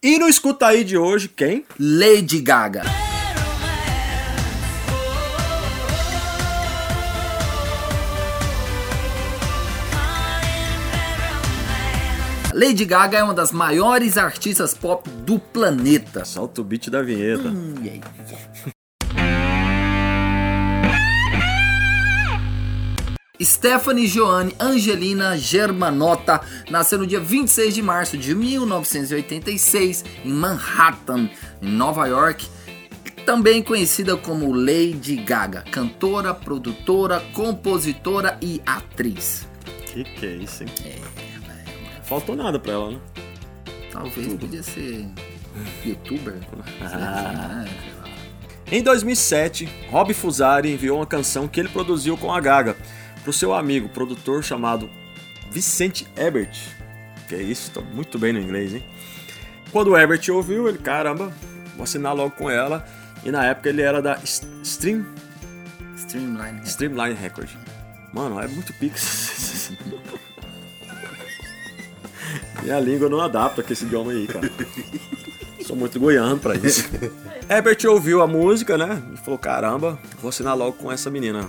E no Escuta Aí de hoje, quem? Lady Gaga. Lady Gaga é uma das maiores artistas pop do planeta. Solta o beat da vinheta. Hum, e aí? Stephanie Joanne Angelina Germanotta nasceu no dia 26 de março de 1986 em Manhattan, em Nova York. Também conhecida como Lady Gaga, cantora, produtora, compositora e atriz. Que que é isso, hein? Faltou nada pra ela, né? Talvez podia ser youtuber. Ah. Em 2007, Rob Fusari enviou uma canção que ele produziu com a Gaga pro seu amigo, produtor chamado Vicente Ebert. Que é isso, tá muito bem no inglês, hein? Quando o Ebert ouviu, ele, caramba, vou assinar logo com ela. E na época ele era da Stream, Streamline. Streamline Record. Mano, é muito pix. Minha língua não adapta com esse idioma aí, cara. Sou muito goiano pra isso. Herbert ouviu a música, né? E falou: caramba, vou assinar logo com essa menina.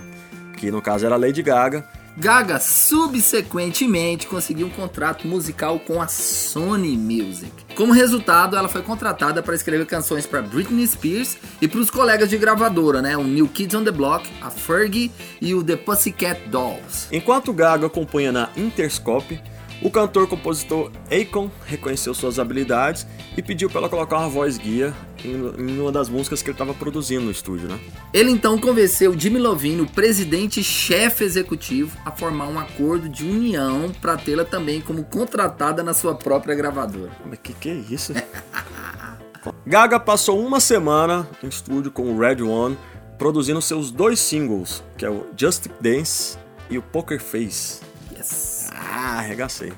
Que no caso era Lady Gaga. Gaga subsequentemente conseguiu um contrato musical com a Sony Music. Como resultado, ela foi contratada para escrever canções para Britney Spears e para os colegas de gravadora, né? O New Kids on the Block, a Fergie e o The Pussycat Dolls. Enquanto Gaga compunha na Interscope, o cantor-compositor Akon reconheceu suas habilidades e pediu para ela colocar uma voz guia em, uma das músicas que ele estava produzindo no estúdio, né? Ele então convenceu Jimmy Iovine, o presidente e chefe executivo, a formar um acordo de união para tê-la também como contratada na sua própria gravadora. Mas que que é isso? Gaga passou uma semana em estúdio com o Red One, produzindo seus dois singles, que é o Just Dance e o Poker Face. Yes. Ah, arregacei.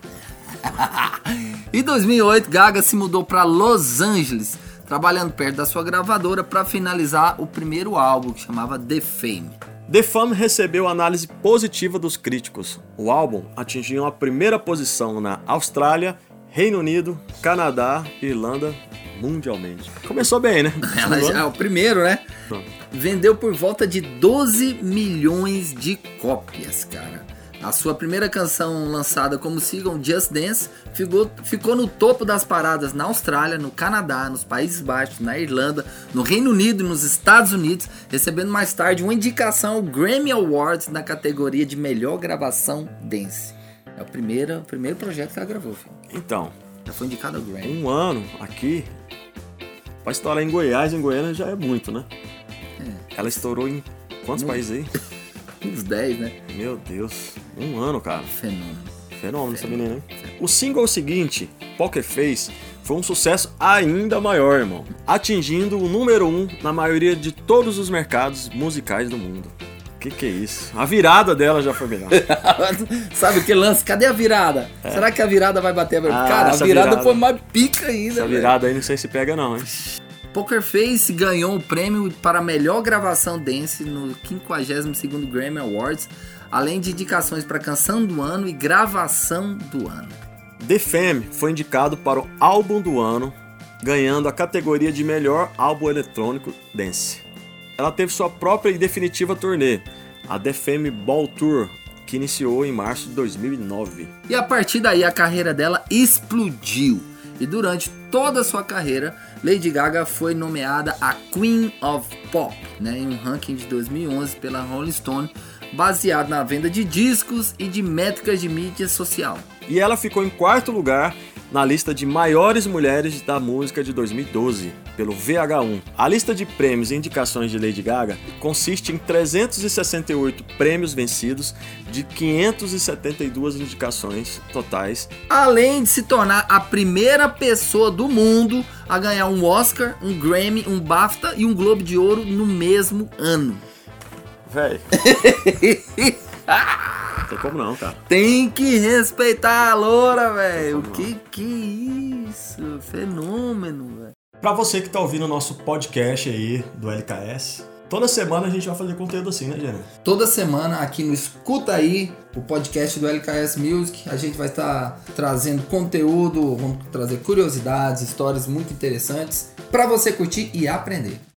Em 2008, Gaga se mudou para Los Angeles, trabalhando perto da sua gravadora para finalizar o primeiro álbum que chamava The Fame. The Fame recebeu análise positiva dos críticos. O álbum atingiu a primeira posição na Austrália, Reino Unido, Canadá, Irlanda, mundialmente. Começou bem, né? Ela já é o primeiro, né? Vendeu por volta de 12 milhões de cópias, cara. A sua primeira canção lançada como single, Just Dance, ficou, ficou no topo das paradas na Austrália, no Canadá, nos Países Baixos, na Irlanda, no Reino Unido e nos Estados Unidos, recebendo mais tarde uma indicação ao Grammy Awards na categoria de melhor gravação dance. É o primeiro, o primeiro projeto que ela gravou, filho. Então, Já foi indicado ao Grammy. um ano aqui, pra estourar em Goiás, em Goiânia já é muito, né? Ela estourou em quantos países aí? Uns 10, né? Meu Deus, um ano, cara. Fenômeno. Fenômeno essa menina, hein? O single seguinte, Poker Face, foi um sucesso ainda maior, irmão. Atingindo o número um na maioria de todos os mercados musicais do mundo. Que que é isso? A virada dela já foi melhor. Sabe o que lance? Cadê a virada? Será que a virada vai bater? Ah, Cara, a virada, virada. foi mais pica ainda. Essa virada aí não sei se pega não, hein? Poker Face ganhou o prêmio para melhor gravação dance no 52º Grammy Awards, além de indicações para canção do ano e gravação do ano. The Fame foi indicado para o álbum do ano, ganhando a categoria de melhor álbum eletrônico dance. Ela teve sua própria e definitiva turnê, a The Fame Ball Tour, que iniciou em março de 2009. E a partir daí a carreira dela explodiu. E durante toda a sua carreira, Lady Gaga foi nomeada a Queen of Pop, né, em um ranking de 2011 pela Rolling Stone, baseado na venda de discos e de métricas de mídia social. E ela ficou em quarto lugar na lista de maiores mulheres da música de 2012, pelo VH1. A lista de prêmios e indicações de Lady Gaga consiste em 368 prêmios vencidos de 572 indicações totais. Além de se tornar a primeira pessoa do mundo a ganhar um Oscar, um Grammy, um BAFTA e um Globo de Ouro no mesmo ano. Véi. Não tem como não, cara. Tem que respeitar a loura, velho. O que que é isso? Fenômeno, velho. Pra você que tá ouvindo o nosso podcast aí do LKS, toda semana a gente vai fazer conteúdo assim, né, Gênero? Toda semana aqui no Escuta Aí, o podcast do LKS Music, a gente vai estar trazendo conteúdo, vamos trazer curiosidades, histórias muito interessantes para você curtir e aprender.